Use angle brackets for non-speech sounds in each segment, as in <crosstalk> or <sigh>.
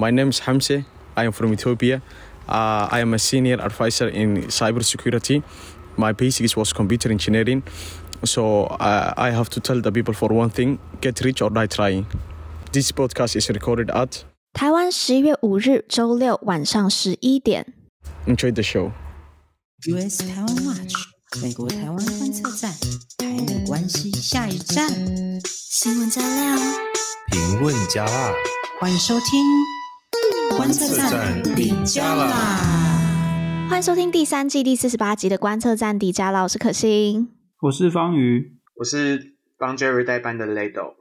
My name is Hamse. I am from Ethiopia. Uh, I am a senior advisor in cybersecurity. My basics was computer engineering. So uh, I have to tell the people for one thing: get rich or die trying. This podcast is recorded at 台湾十一月五日周六晚上十一点。 Enjoy the show. US 台湾 Watch，美国台湾观测站，台美关系下一站，新闻加料，评论加辣，欢迎收听 观测站底加啦。欢迎收听第三季第四十八集的观测站底加啦，我是可心，我是方瑜，我是帮 Jerry 代班的 Lado。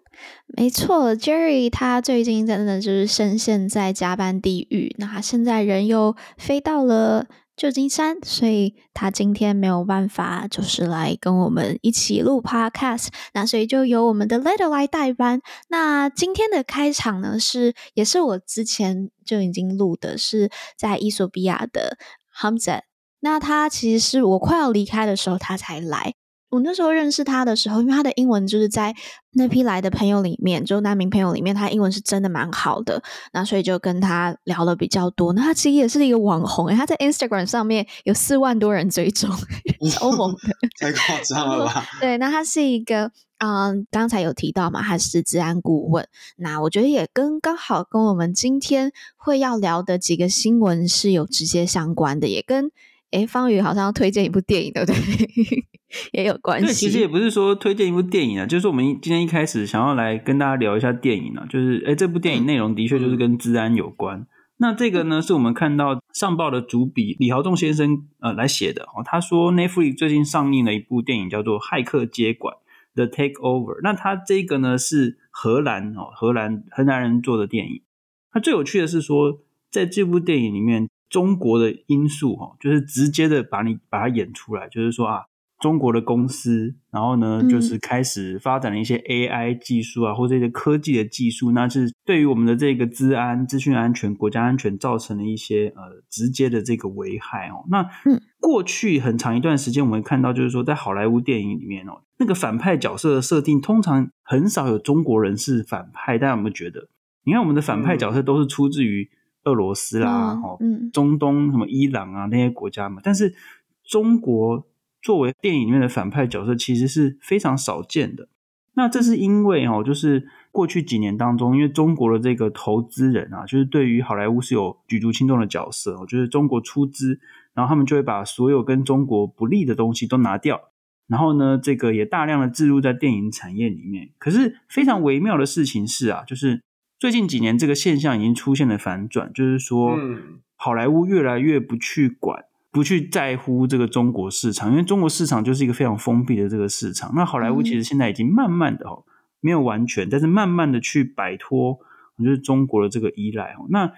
没错，Jerry 他最近真的就是深陷在加班地狱，那他现在人又飞到了旧金山，所以他今天没有办法，就是来跟我们一起录 Podcast，那所以就由我们的 Letter 来代班。那今天的开场呢，是也是我之前就已经录的，是在伊索比亚的 Hamza。那他其实是我快要离开的时候，他才来。我那时候认识他的时候，因为他的英文就是在那批来的朋友里面，就那名朋友里面，他英文是真的蛮好的，那所以就跟他聊了比较多。那他其实也是一个网红，他在 Instagram 上面有四万多人追踪，<laughs> 超猛的，<laughs> 太夸张了吧？<laughs> 对，那他是一个，嗯，刚才有提到嘛，他是治安顾问。那我觉得也跟刚好跟我们今天会要聊的几个新闻是有直接相关的，也跟诶方宇好像要推荐一部电影，对不对？<laughs> 也有关系。对，其实也不是说推荐一部电影啊，就是我们今天一开始想要来跟大家聊一下电影啊，就是诶这部电影内容的确就是跟治安有关。嗯、那这个呢，是我们看到上报的主笔李豪仲先生呃来写的哦。他说 Netflix 最近上映了一部电影叫做《骇客接管》The Takeover。那他这个呢是荷兰哦，荷兰荷兰人做的电影。它最有趣的是说，在这部电影里面，中国的因素哈，就是直接的把你把它演出来，就是说啊。中国的公司，然后呢，就是开始发展了一些 AI 技术啊，嗯、或者一些科技的技术，那是对于我们的这个资安、资讯安全、国家安全造成了一些呃直接的这个危害哦。那过去很长一段时间，我们看到就是说，在好莱坞电影里面哦，那个反派角色的设定通常很少有中国人是反派，大家有没有觉得？你看我们的反派角色都是出自于俄罗斯啦、哦、嗯、中东什么伊朗啊那些国家嘛，但是中国。作为电影里面的反派角色，其实是非常少见的。那这是因为哦，就是过去几年当中，因为中国的这个投资人啊，就是对于好莱坞是有举足轻重的角色哦，就是中国出资，然后他们就会把所有跟中国不利的东西都拿掉，然后呢，这个也大量的置入在电影产业里面。可是非常微妙的事情是啊，就是最近几年这个现象已经出现了反转，就是说，好莱坞越来越不去管。不去在乎这个中国市场，因为中国市场就是一个非常封闭的这个市场。那好莱坞其实现在已经慢慢的哦，没有完全，但是慢慢的去摆脱就是中国的这个依赖哦。那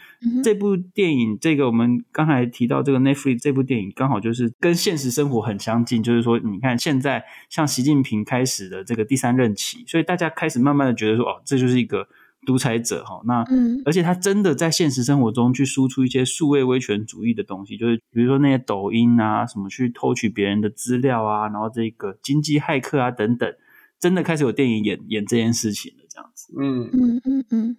这部电影，这个我们刚才提到这个 Netflix 这部电影，刚好就是跟现实生活很相近，就是说，你看现在像习近平开始的这个第三任期，所以大家开始慢慢的觉得说，哦，这就是一个。独裁者哈，那而且他真的在现实生活中去输出一些数位威权主义的东西，就是比如说那些抖音啊，什么去偷取别人的资料啊，然后这个经济骇客啊等等，真的开始有电影演演这件事情了，这样子。嗯嗯嗯嗯。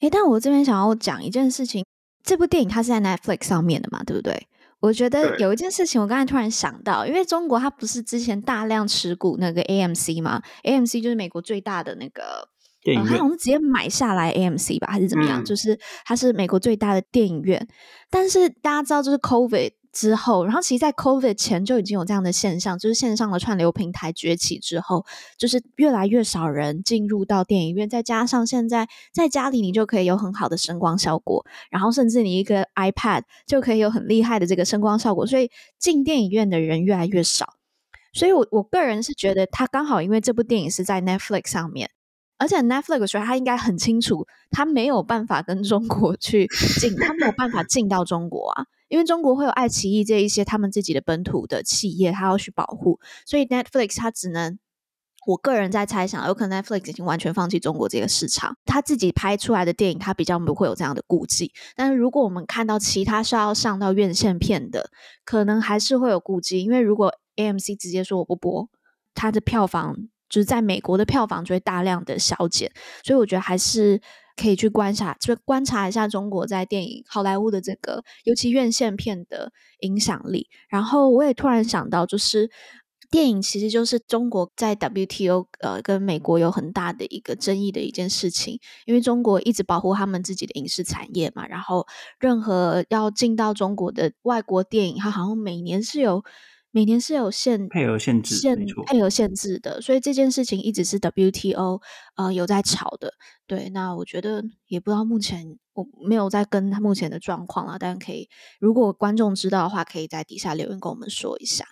哎、欸，但我这边想要讲一件事情，这部电影它是在 Netflix 上面的嘛，对不对？我觉得有一件事情，我刚才突然想到，因为中国它不是之前大量持股那个 AMC 嘛？AMC 就是美国最大的那个。呃，他好像直接买下来 AMC 吧，还是怎么样？嗯、就是它是美国最大的电影院。但是大家知道，就是 COVID 之后，然后其实，在 COVID 前就已经有这样的现象，就是线上的串流平台崛起之后，就是越来越少人进入到电影院。再加上现在在家里，你就可以有很好的声光效果，然后甚至你一个 iPad 就可以有很厉害的这个声光效果，所以进电影院的人越来越少。所以我我个人是觉得，他刚好因为这部电影是在 Netflix 上面。而且 Netflix 说他应该很清楚，他没有办法跟中国去进，他没有办法进到中国啊，因为中国会有爱奇艺这一些他们自己的本土的企业，他要去保护，所以 Netflix 他只能，我个人在猜想，有可能 Netflix 已经完全放弃中国这个市场，他自己拍出来的电影，他比较不会有这样的顾忌。但是如果我们看到其他是要上到院线片的，可能还是会有顾忌，因为如果 AMC 直接说我不播，他的票房。就是在美国的票房就会大量的削减，所以我觉得还是可以去观察，就观察一下中国在电影好莱坞的这个，尤其院线片的影响力。然后我也突然想到，就是电影其实就是中国在 WTO 呃跟美国有很大的一个争议的一件事情，因为中国一直保护他们自己的影视产业嘛，然后任何要进到中国的外国电影，它好像每年是有。每年是有限配额限制，限配额限制的，所以这件事情一直是 WTO 呃有在吵的。对，那我觉得也不知道目前我没有在跟他目前的状况啊，但可以如果观众知道的话，可以在底下留言跟我们说一下。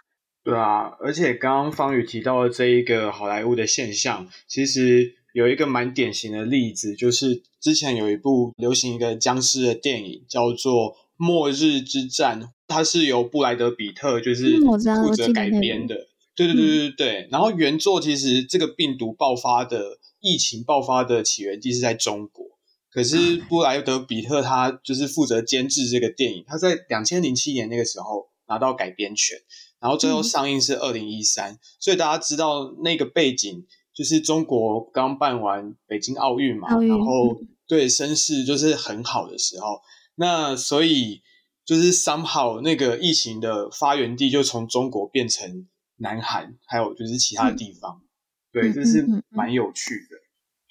对啊，而且刚刚方宇提到的这一个好莱坞的现象，其实有一个蛮典型的例子，就是之前有一部流行一个僵尸的电影，叫做《末日之战》。它是由布莱德比特就是负责改编的，对对对对对。然后原作其实这个病毒爆发的疫情爆发的起源地是在中国，可是布莱德比特他就是负责监制这个电影，他在两千零七年那个时候拿到改编权，然后最后上映是二零一三，所以大家知道那个背景就是中国刚办完北京奥运嘛，然后对声势就是很好的时候，那所以。就是 somehow 那个疫情的发源地就从中国变成南韩，还有就是其他的地方，嗯、对，这是蛮有趣的。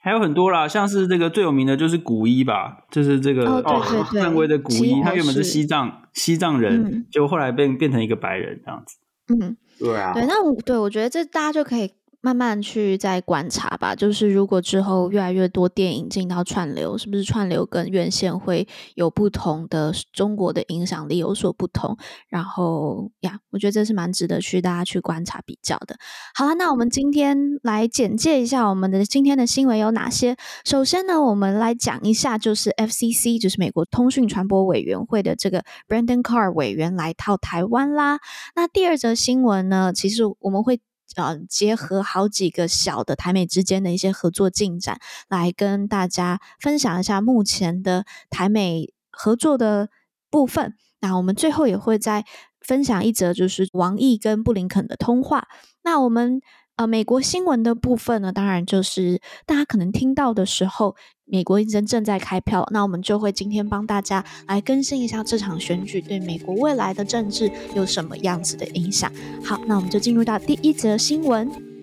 还有很多啦，像是这个最有名的就是古一吧，就是这个哦，对对对，漫威的古一，他原本是西藏西藏人，就、嗯、后来变变成一个白人这样子。嗯，对啊，对，那我对我觉得这大家就可以。慢慢去再观察吧，就是如果之后越来越多电影进到串流，是不是串流跟院线会有不同的中国的影响力有所不同？然后呀，我觉得这是蛮值得去大家去观察比较的。好了，那我们今天来简介一下我们的今天的新闻有哪些。首先呢，我们来讲一下，就是 FCC，就是美国通讯传播委员会的这个 Brandon Carr 委员来到台湾啦。那第二则新闻呢，其实我们会。呃，结合好几个小的台美之间的一些合作进展，来跟大家分享一下目前的台美合作的部分。那我们最后也会再分享一则，就是王毅跟布林肯的通话。那我们。呃，美国新闻的部分呢，当然就是大家可能听到的时候，美国已经正在开票，那我们就会今天帮大家来更新一下这场选举对美国未来的政治有什么样子的影响。好，那我们就进入到第一则新闻。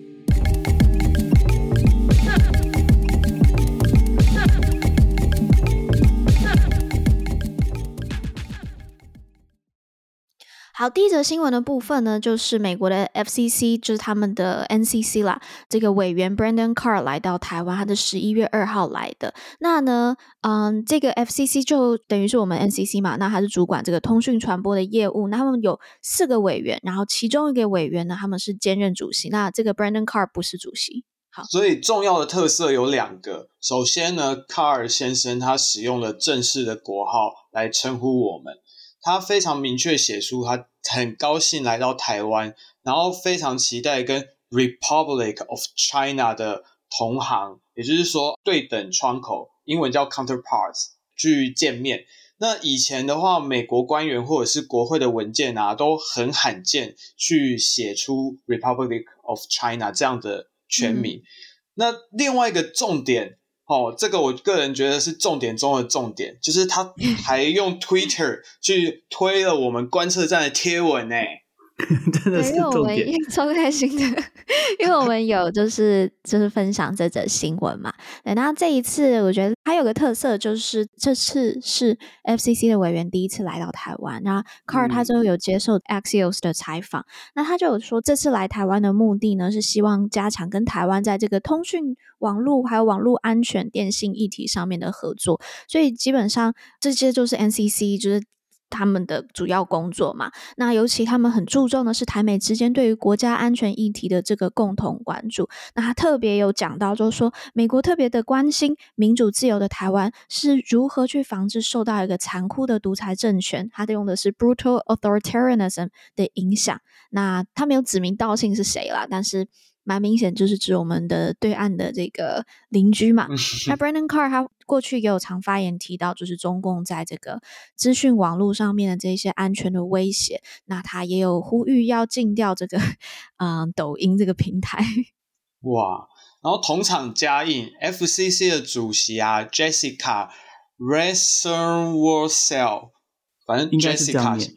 好，第一则新闻的部分呢，就是美国的 FCC，就是他们的 NCC 啦，这个委员 Brendan Carr 来到台湾，他的十一月二号来的。那呢，嗯，这个 FCC 就等于是我们 NCC 嘛，那他是主管这个通讯传播的业务。那他们有四个委员，然后其中一个委员呢，他们是兼任主席。那这个 Brendan Carr 不是主席。好，所以重要的特色有两个。首先呢，Carr 先生他使用了正式的国号来称呼我们。他非常明确写出，他很高兴来到台湾，然后非常期待跟 Republic of China 的同行，也就是说对等窗口，英文叫 counterparts 去见面。那以前的话，美国官员或者是国会的文件啊，都很罕见去写出 Republic of China 这样的全名。嗯、那另外一个重点。哦，这个我个人觉得是重点中的重点，就是他还用 Twitter 去推了我们观测站的贴文呢。<laughs> 真的是重点，超开心的，因为我们有就是就是分享这则新闻嘛。对，那这一次我觉得还有个特色，就是这次是 FCC 的委员第一次来到台湾，然后 Carr 他就有接受 Axios 的采访，嗯、那他就有说，这次来台湾的目的呢，是希望加强跟台湾在这个通讯网络还有网络安全、电信议题上面的合作，所以基本上这些就是 NCC 就是。他们的主要工作嘛，那尤其他们很注重的是台美之间对于国家安全议题的这个共同关注。那他特别有讲到，就是说美国特别的关心民主自由的台湾是如何去防止受到一个残酷的独裁政权，他用的是 brutal authoritarianism 的影响。那他没有指名道姓是谁啦，但是。蛮明显，就是指我们的对岸的这个邻居嘛。那 Brendan Carr 他过去也有常发言提到，就是中共在这个资讯网络上面的这些安全的威胁。那他也有呼吁要禁掉这个嗯抖音这个平台。哇，然后同场加映，FCC 的主席啊，Jessica Rosenworcel，反正 Jessica，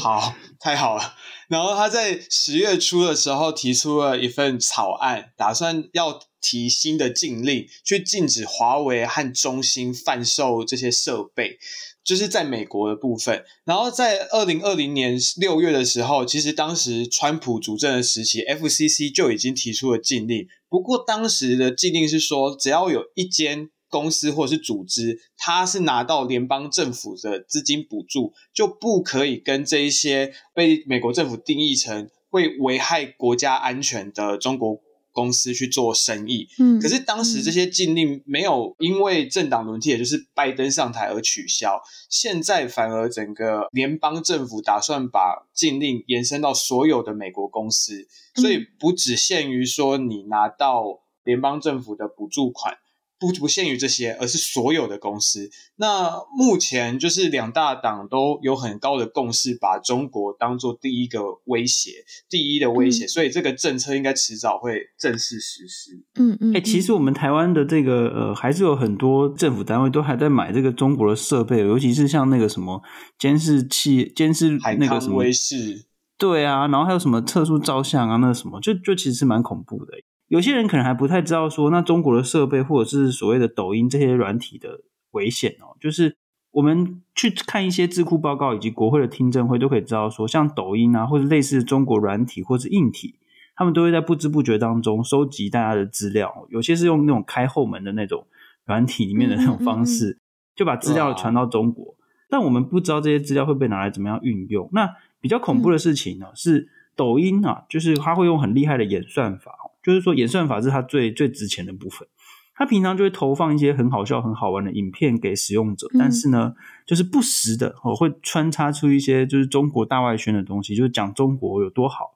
好，太好了。然后他在十月初的时候提出了一份草案，打算要提新的禁令，去禁止华为和中兴贩售这些设备。就是在美国的部分，然后在二零二零年六月的时候，其实当时川普主政的时期，FCC 就已经提出了禁令。不过当时的禁令是说，只要有一间公司或者是组织，它是拿到联邦政府的资金补助，就不可以跟这一些被美国政府定义成会危害国家安全的中国公司去做生意，嗯，可是当时这些禁令没有因为政党轮替，也就是拜登上台而取消，现在反而整个联邦政府打算把禁令延伸到所有的美国公司，所以不只限于说你拿到联邦政府的补助款。不不限于这些，而是所有的公司。那目前就是两大党都有很高的共识，把中国当做第一个威胁，第一的威胁。嗯、所以这个政策应该迟早会正式实施。嗯嗯。哎、欸，其实我们台湾的这个呃，还是有很多政府单位都还在买这个中国的设备，尤其是像那个什么监视器、监视那个什么威视，对啊，然后还有什么特殊照相啊，那什么，就就其实是蛮恐怖的。有些人可能还不太知道说，那中国的设备或者是所谓的抖音这些软体的危险哦，就是我们去看一些智库报告以及国会的听证会，都可以知道说，像抖音啊，或者类似中国软体或者硬体，他们都会在不知不觉当中收集大家的资料，有些是用那种开后门的那种软体里面的那种方式，<laughs> 就把资料传到中国，但我们不知道这些资料会被拿来怎么样运用。那比较恐怖的事情呢，是抖音啊，就是它会用很厉害的演算法。就是说，演算法是它最最值钱的部分。它平常就会投放一些很好笑、很好玩的影片给使用者，嗯、但是呢，就是不时的哦，会穿插出一些就是中国大外宣的东西，就是讲中国有多好。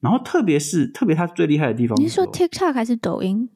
然后特别是特别它最厉害的地方，你是说 TikTok 还是抖音？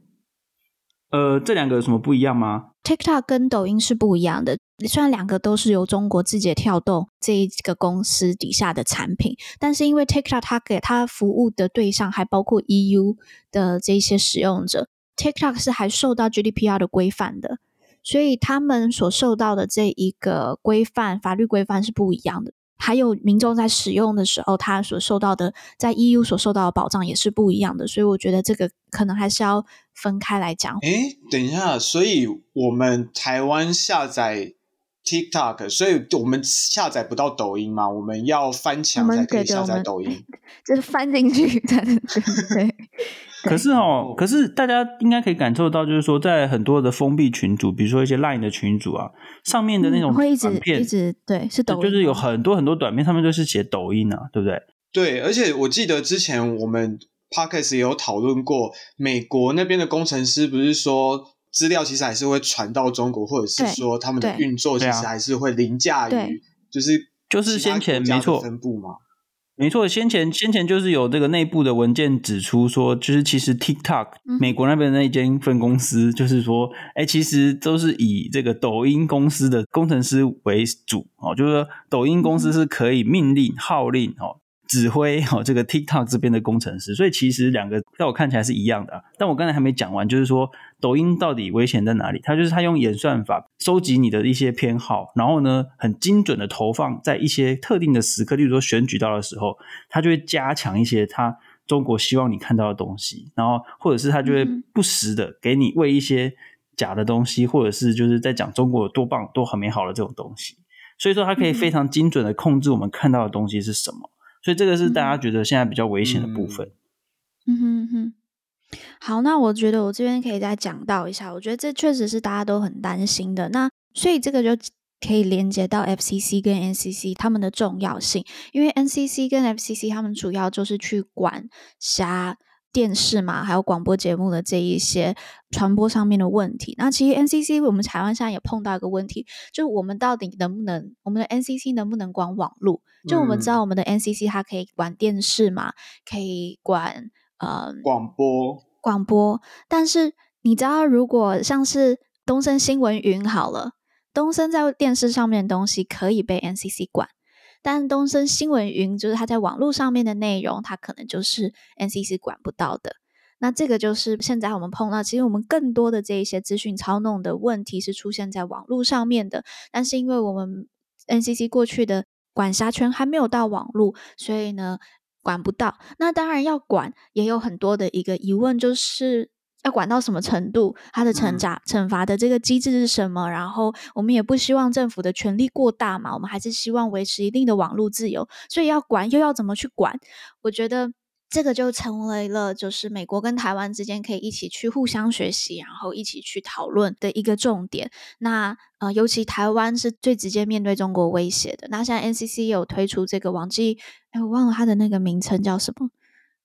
呃，这两个有什么不一样吗？TikTok 跟抖音是不一样的。虽然两个都是由中国字节跳动这一个公司底下的产品，但是因为 TikTok 它给它服务的对象还包括 EU 的这些使用者，TikTok 是还受到 GDPR 的规范的，所以他们所受到的这一个规范法律规范是不一样的。还有民众在使用的时候，他所受到的在 EU 所受到的保障也是不一样的，所以我觉得这个可能还是要分开来讲。诶，等一下，所以我们台湾下载 TikTok，所以我们下载不到抖音嘛？我们要翻墙才可以下载抖音，<laughs> 就是翻进去才能对。可是哦，可是大家应该可以感受到，就是说，在很多的封闭群组，比如说一些 Line 的群组啊，上面的那种短片，会一直，一直对，是抖音，就是有很多很多短片，上面都是写抖音啊，对不对？对，而且我记得之前我们 Podcast 也有讨论过，美国那边的工程师不是说资料其实还是会传到中国，或者是说他们的运作其实还是会凌驾于，就是就是先前没错分布嘛。没错，先前先前就是有这个内部的文件指出说，就是其实 TikTok 美国那边的那间分公司，就是说，哎，其实都是以这个抖音公司的工程师为主哦，就是说抖音公司是可以命令号令哦。指挥哦这个 TikTok 这边的工程师，所以其实两个在我看起来是一样的啊。但我刚才还没讲完，就是说抖音到底危险在哪里？它就是它用演算法收集你的一些偏好，然后呢，很精准的投放在一些特定的时刻，例如说选举到的时候，它就会加强一些它中国希望你看到的东西，然后或者是它就会不时的给你喂一些假的东西，或者是就是在讲中国有多棒、多很美好的这种东西。所以说，它可以非常精准的控制我们看到的东西是什么。所以这个是大家觉得现在比较危险的部分。嗯哼哼，好，那我觉得我这边可以再讲到一下，我觉得这确实是大家都很担心的。那所以这个就可以连接到 FCC 跟 NCC 他们的重要性，因为 NCC 跟 FCC 他们主要就是去管辖。电视嘛，还有广播节目的这一些传播上面的问题。那其实 NCC 我们台湾现在也碰到一个问题，就是我们到底能不能，我们的 NCC 能不能管网络？就我们知道我们的 NCC 它可以管电视嘛，可以管呃广播广播。但是你知道，如果像是东森新闻云好了，东森在电视上面的东西可以被 NCC 管。但东森新闻云就是它在网络上面的内容，它可能就是 NCC 管不到的。那这个就是现在我们碰到，其实我们更多的这一些资讯操弄的问题是出现在网络上面的。但是因为我们 NCC 过去的管辖权还没有到网络，所以呢管不到。那当然要管，也有很多的一个疑问，就是。要管到什么程度？它的惩罚惩罚的这个机制是什么？然后我们也不希望政府的权力过大嘛，我们还是希望维持一定的网络自由。所以要管又要怎么去管？我觉得这个就成为了就是美国跟台湾之间可以一起去互相学习，然后一起去讨论的一个重点。那呃，尤其台湾是最直接面对中国威胁的。那现在 NCC 也有推出这个网际，哎，我忘了它的那个名称叫什么。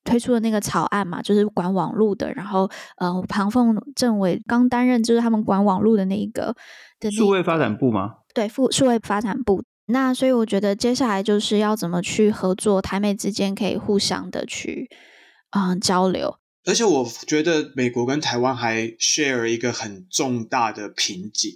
推出的那个草案嘛，就是管网络的。然后，呃，庞凤政委刚担任，就是他们管网络的那一个的数位发展部吗？对，副数位发展部。那所以我觉得接下来就是要怎么去合作，台美之间可以互相的去嗯、呃、交流。而且我觉得美国跟台湾还 share 一个很重大的瓶颈，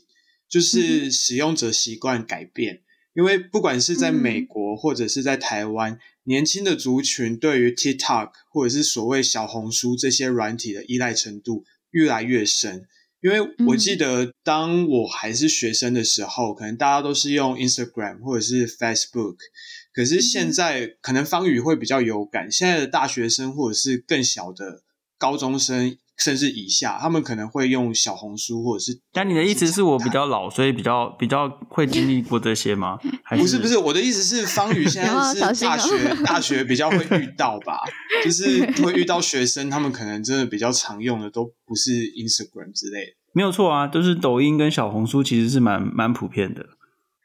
就是使用者习惯改变。嗯、因为不管是在美国或者是在台湾。嗯年轻的族群对于 TikTok 或者是所谓小红书这些软体的依赖程度越来越深，因为我记得当我还是学生的时候，可能大家都是用 Instagram 或者是 Facebook，可是现在可能方宇会比较有感，现在的大学生或者是更小的高中生。甚至以下，他们可能会用小红书或者是。但你的意思是我比较老，所以比较比较会经历过这些吗？<laughs> 还是不是不是，我的意思是方宇现在 <laughs> 是大学 <laughs> 大学比较会遇到吧，就是会遇到学生，他们可能真的比较常用的都不是 Instagram 之类的。没有错啊，就是抖音跟小红书，其实是蛮蛮普遍的。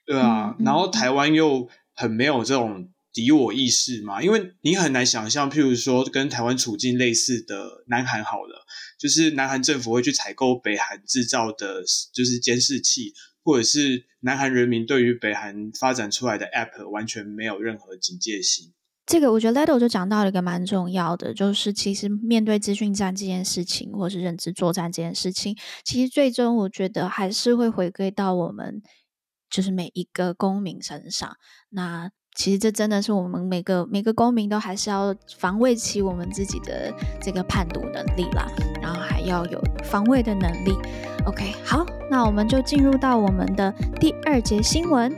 对啊，然后台湾又很没有这种。敌我意识嘛，因为你很难想象，譬如说跟台湾处境类似的南韩，好了，就是南韩政府会去采购北韩制造的，就是监视器，或者是南韩人民对于北韩发展出来的 App 完全没有任何警戒心。这个我觉得 Ledo 就讲到了一个蛮重要的，就是其实面对资讯战这件事情，或是认知作战这件事情，其实最终我觉得还是会回归到我们，就是每一个公民身上。那其实这真的是我们每个每个公民都还是要防卫起我们自己的这个判读能力啦，然后还要有防卫的能力。OK，好，那我们就进入到我们的第二节新闻。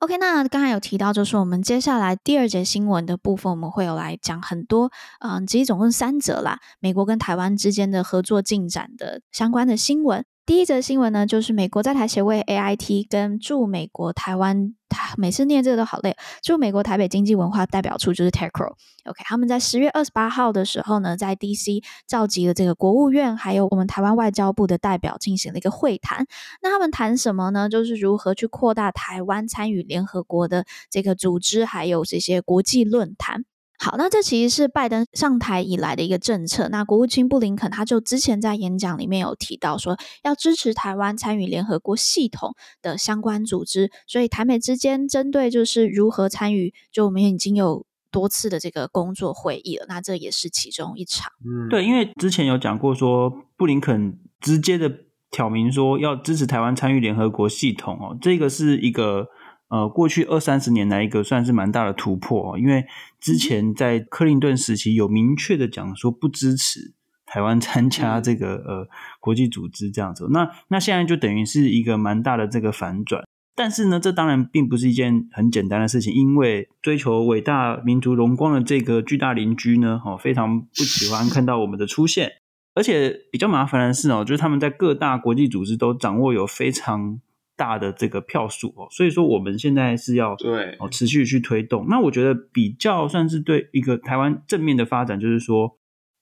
OK，那刚才有提到，就是我们接下来第二节新闻的部分，我们会有来讲很多，嗯，其实总共三则啦，美国跟台湾之间的合作进展的相关的新闻。第一则新闻呢，就是美国在台协会 AIT 跟驻美国台湾，每次念这个都好累，驻美国台北经济文化代表处就是 TECRO，OK，他们在十月二十八号的时候呢，在 DC 召集了这个国务院还有我们台湾外交部的代表进行了一个会谈。那他们谈什么呢？就是如何去扩大台湾参与联合国的这个组织，还有这些国际论坛。好，那这其实是拜登上台以来的一个政策。那国务卿布林肯他就之前在演讲里面有提到说，要支持台湾参与联合国系统的相关组织。所以台美之间针对就是如何参与，就我们已经有多次的这个工作会议了。那这也是其中一场。嗯，对，因为之前有讲过说，布林肯直接的挑明说要支持台湾参与联合国系统哦，这个是一个。呃，过去二三十年来一个算是蛮大的突破哦，因为之前在克林顿时期有明确的讲说不支持台湾参加这个呃国际组织这样子，那那现在就等于是一个蛮大的这个反转。但是呢，这当然并不是一件很简单的事情，因为追求伟大民族荣光的这个巨大邻居呢，哦，非常不喜欢看到我们的出现，而且比较麻烦的是哦，就是他们在各大国际组织都掌握有非常。大的这个票数哦，所以说我们现在是要对哦持续去推动。那我觉得比较算是对一个台湾正面的发展，就是说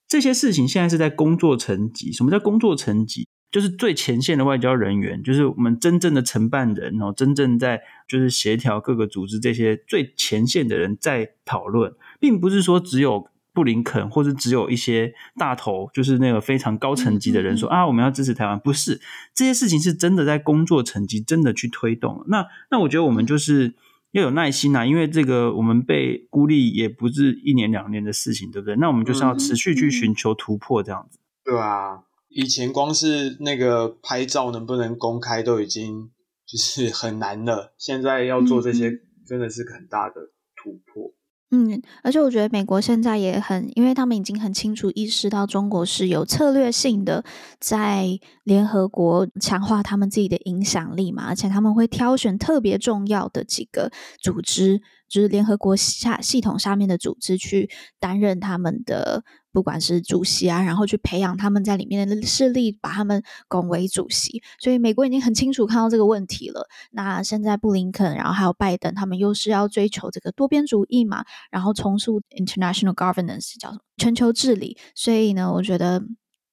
这些事情现在是在工作层级。什么叫工作层级？就是最前线的外交人员，就是我们真正的承办人哦，真正在就是协调各个组织这些最前线的人在讨论，并不是说只有。布林肯，或是只有一些大头，就是那个非常高层级的人说、嗯、啊，我们要支持台湾，不是这些事情是真的在工作层级真的去推动。那那我觉得我们就是要有耐心啊，因为这个我们被孤立也不是一年两年的事情，对不对？那我们就是要持续去寻求突破，这样子、嗯。对啊，以前光是那个拍照能不能公开都已经就是很难了，现在要做这些真的是很大的突破。嗯，而且我觉得美国现在也很，因为他们已经很清楚意识到中国是有策略性的在联合国强化他们自己的影响力嘛，而且他们会挑选特别重要的几个组织，就是联合国下系统下面的组织去担任他们的。不管是主席啊，然后去培养他们在里面的势力，把他们拱为主席。所以美国已经很清楚看到这个问题了。那现在布林肯，然后还有拜登，他们又是要追求这个多边主义嘛，然后重塑 international governance，叫什么全球治理。所以呢，我觉得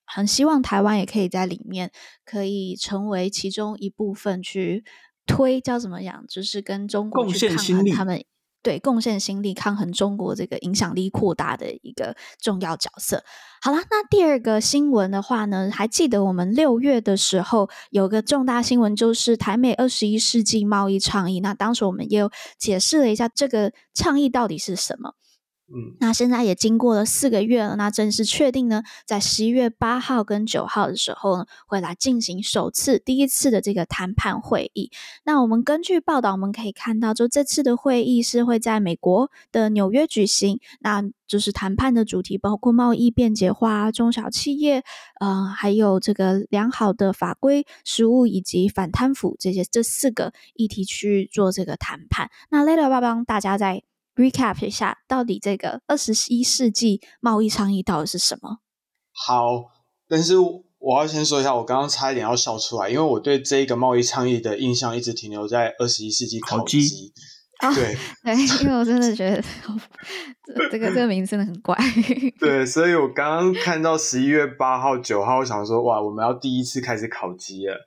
很希望台湾也可以在里面，可以成为其中一部分去推，叫怎么样，就是跟中国去抗衡他们。对，贡献心力抗衡中国这个影响力扩大的一个重要角色。好了，那第二个新闻的话呢，还记得我们六月的时候有个重大新闻，就是台美二十一世纪贸易倡议。那当时我们也有解释了一下这个倡议到底是什么。那现在也经过了四个月了，那正式确定呢，在十一月八号跟九号的时候呢，会来进行首次、第一次的这个谈判会议。那我们根据报道，我们可以看到，就这次的会议是会在美国的纽约举行。那就是谈判的主题包括贸易便捷化、中小企业，呃，还有这个良好的法规、实务以及反贪腐这些这四个议题去做这个谈判。那 Later 要帮大家在。Recap 一下，到底这个二十一世纪贸易倡议到底是什么？好，但是我要先说一下，我刚刚差一点要笑出来，因为我对这个贸易倡议的印象一直停留在二十一世纪烤鸡。啊，对对，因为我真的觉得这个这个名字真的很怪。<laughs> 对，<laughs> 所以我刚刚看到十一月八号、九号，我想说，哇，我们要第一次开始烤鸡了。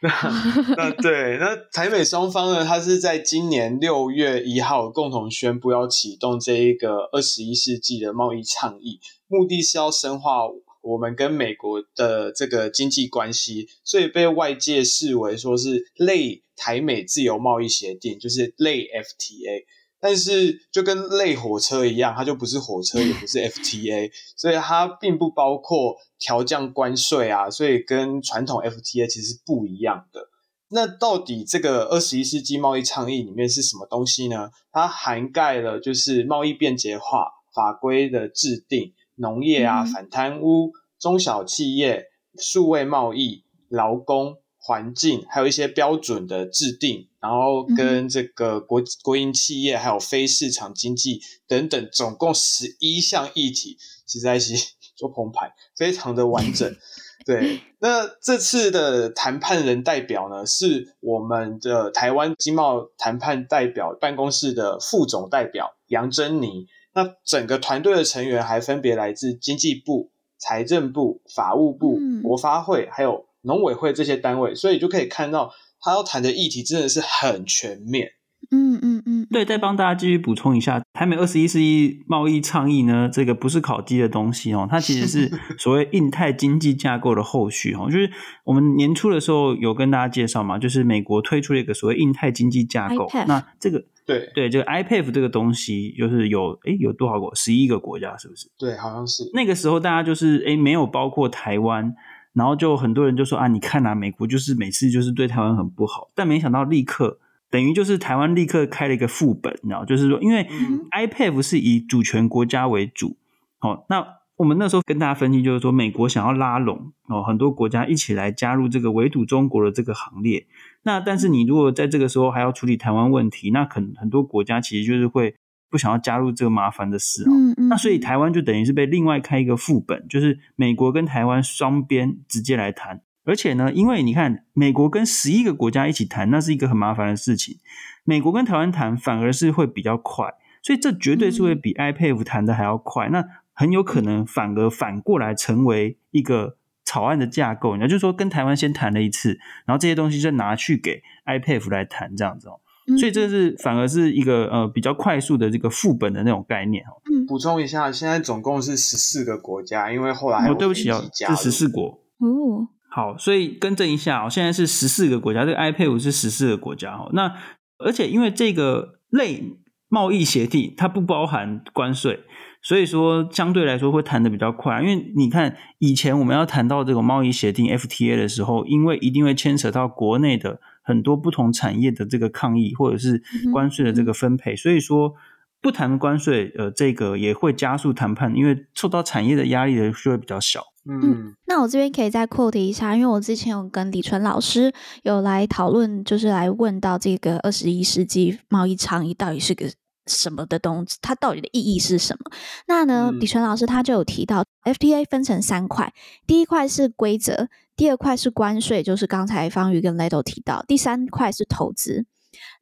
<laughs> 那那 <laughs> 对，那台美双方呢，它是在今年六月一号共同宣布要启动这一个二十一世纪的贸易倡议，目的是要深化我们跟美国的这个经济关系，所以被外界视为说是类台美自由贸易协定，就是类 FTA。但是就跟类火车一样，它就不是火车，也不是 <laughs> FTA，所以它并不包括调降关税啊，所以跟传统 FTA 其实是不一样的。那到底这个二十一世纪贸易倡议里面是什么东西呢？它涵盖了就是贸易便捷化、法规的制定、农业啊、反贪污、中小企业、数位贸易、劳工。环境还有一些标准的制定，然后跟这个国国营企业还有非市场经济等等，总共十一项议题挤在一起做澎湃，非常的完整。<laughs> 对，那这次的谈判人代表呢，是我们的台湾经贸谈判代表办公室的副总代表杨珍妮。那整个团队的成员还分别来自经济部、财政部、法务部、国发会，还有。农委会这些单位，所以就可以看到他要谈的议题真的是很全面。嗯嗯嗯，对，再帮大家继续补充一下，台美二十一世纪贸易倡议呢，这个不是烤鸡的东西哦，它其实是 <laughs> 所谓印太经济架构的后续哦。就是我们年初的时候有跟大家介绍嘛，就是美国推出了一个所谓印太经济架构。那这个对对，这个 IPEF 这个东西就是有诶有多少个？十一个国家是不是？对，好像是。那个时候大家就是诶没有包括台湾。然后就很多人就说啊，你看啊，美国就是每次就是对台湾很不好，但没想到立刻等于就是台湾立刻开了一个副本，你知道，就是说因为 IPEF 是以主权国家为主，哦，那我们那时候跟大家分析就是说，美国想要拉拢哦很多国家一起来加入这个围堵中国的这个行列，那但是你如果在这个时候还要处理台湾问题，那可能很多国家其实就是会。不想要加入这个麻烦的事哦，嗯嗯，那所以台湾就等于是被另外开一个副本，就是美国跟台湾双边直接来谈，而且呢，因为你看美国跟十一个国家一起谈，那是一个很麻烦的事情，美国跟台湾谈反而是会比较快，所以这绝对是会比 IPEF 谈的还要快，那很有可能反而反过来成为一个草案的架构，也就是说跟台湾先谈了一次，然后这些东西就拿去给 IPEF 来谈这样子哦。所以这是反而是一个呃比较快速的这个副本的那种概念哦。嗯，补充一下，现在总共是十四个国家，因为后来还有哦，对不起哦，是十四国哦。好，所以更正一下哦，现在是十四个国家，这个 IPEF 是十四个国家哦。那而且因为这个类贸易协定它不包含关税，所以说相对来说会谈的比较快。因为你看以前我们要谈到这个贸易协定 FTA 的时候，因为一定会牵扯到国内的。很多不同产业的这个抗议，或者是关税的这个分配。所以说，不谈关税，呃，这个也会加速谈判，因为受到产业的压力的就会比较小。嗯，那我这边可以再 quote 一下，因为我之前有跟李纯老师有来讨论，就是来问到这个二十一世纪贸易倡议到底是个什么的东西，它到底的意义是什么？那呢，嗯、李纯老师他就有提到，FTA 分成三块，第一块是规则，第二块是关税，就是刚才方宇跟雷都提到，第三块是投资。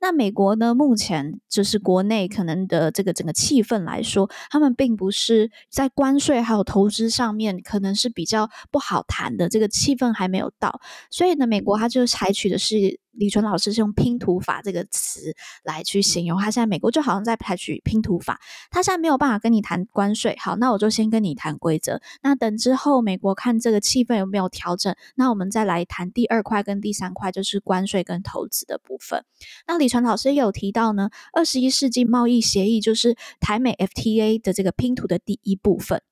那美国呢？目前就是国内可能的这个整个气氛来说，他们并不是在关税还有投资上面，可能是比较不好谈的，这个气氛还没有到，所以呢，美国它就采取的是。李纯老师是用拼图法这个词来去形容，他现在美国就好像在采取拼图法，他现在没有办法跟你谈关税，好，那我就先跟你谈规则，那等之后美国看这个气氛有没有调整，那我们再来谈第二块跟第三块，就是关税跟投资的部分。那李纯老师也有提到呢，二十一世纪贸易协议就是台美 FTA 的这个拼图的第一部分。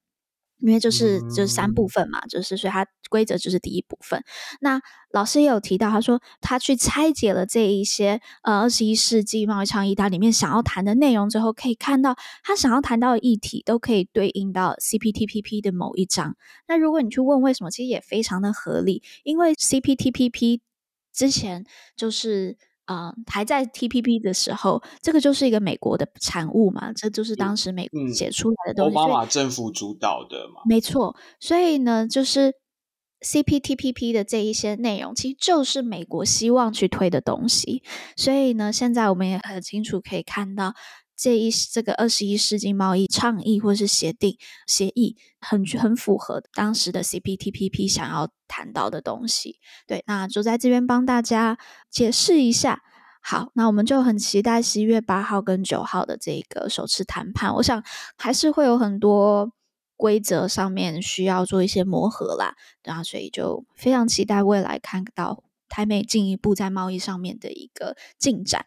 因为就是就是三部分嘛，就是所以它规则就是第一部分。那老师也有提到，他说他去拆解了这一些呃二十一世纪贸易倡议它里面想要谈的内容之后，可以看到他想要谈到的议题都可以对应到 CPTPP 的某一章。那如果你去问为什么，其实也非常的合理，因为 CPTPP 之前就是。啊、呃，还在 TPP 的时候，这个就是一个美国的产物嘛，这就是当时美国写出来的东西。奥巴马政府主导的嘛，没错。所以呢，就是 CPTPP 的这一些内容，其实就是美国希望去推的东西。所以呢，现在我们也很清楚可以看到。这一这个二十一世纪贸易倡议或是协定协议很很符合当时的 CPTPP 想要谈到的东西，对，那就在这边帮大家解释一下。好，那我们就很期待十一月八号跟九号的这个首次谈判。我想还是会有很多规则上面需要做一些磨合啦，然后所以就非常期待未来看到台美进一步在贸易上面的一个进展。